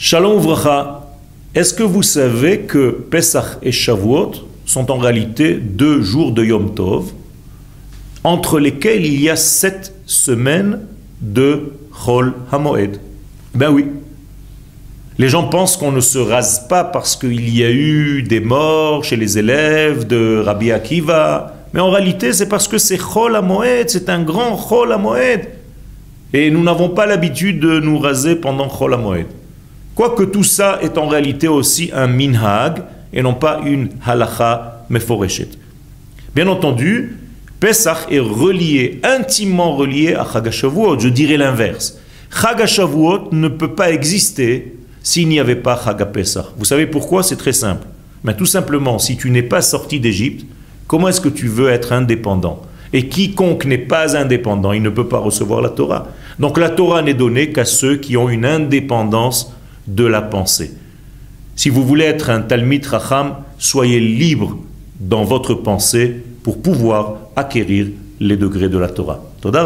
Shalom Uvracha, est-ce que vous savez que Pesach et Shavuot sont en réalité deux jours de Yom Tov, entre lesquels il y a sept semaines de Chol Hamoed? Ben oui. Les gens pensent qu'on ne se rase pas parce qu'il y a eu des morts chez les élèves de Rabbi Akiva, mais en réalité c'est parce que c'est Chol Hamoed, c'est un grand Chol Hamoed. Et nous n'avons pas l'habitude de nous raser pendant Chol Hamoed. Quoique tout ça est en réalité aussi un minhag et non pas une halacha meforeshet. Bien entendu, Pesach est relié, intimement relié à Chagashavuot. Je dirais l'inverse. Chagashavuot ne peut pas exister s'il n'y avait pas Chagapesach. Vous savez pourquoi? C'est très simple. Mais tout simplement, si tu n'es pas sorti d'Égypte, comment est-ce que tu veux être indépendant? Et quiconque n'est pas indépendant, il ne peut pas recevoir la Torah. Donc la Torah n'est donnée qu'à ceux qui ont une indépendance de la pensée. Si vous voulez être un Talmid Racham, soyez libre dans votre pensée pour pouvoir acquérir les degrés de la Torah. Toda